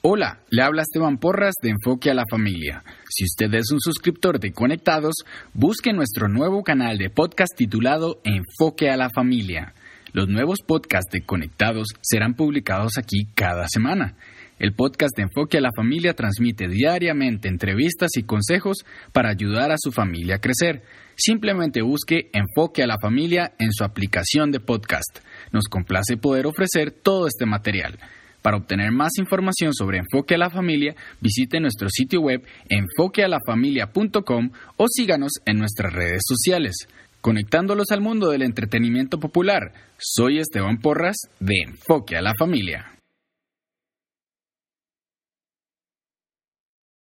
Hola, le habla Esteban Porras de Enfoque a la Familia. Si usted es un suscriptor de Conectados, busque nuestro nuevo canal de podcast titulado Enfoque a la Familia. Los nuevos podcasts de Conectados serán publicados aquí cada semana. El podcast de Enfoque a la Familia transmite diariamente entrevistas y consejos para ayudar a su familia a crecer. Simplemente busque Enfoque a la Familia en su aplicación de podcast. Nos complace poder ofrecer todo este material. Para obtener más información sobre Enfoque a la Familia, visite nuestro sitio web enfoquealafamilia.com o síganos en nuestras redes sociales. Conectándolos al mundo del entretenimiento popular, soy Esteban Porras de Enfoque a la Familia.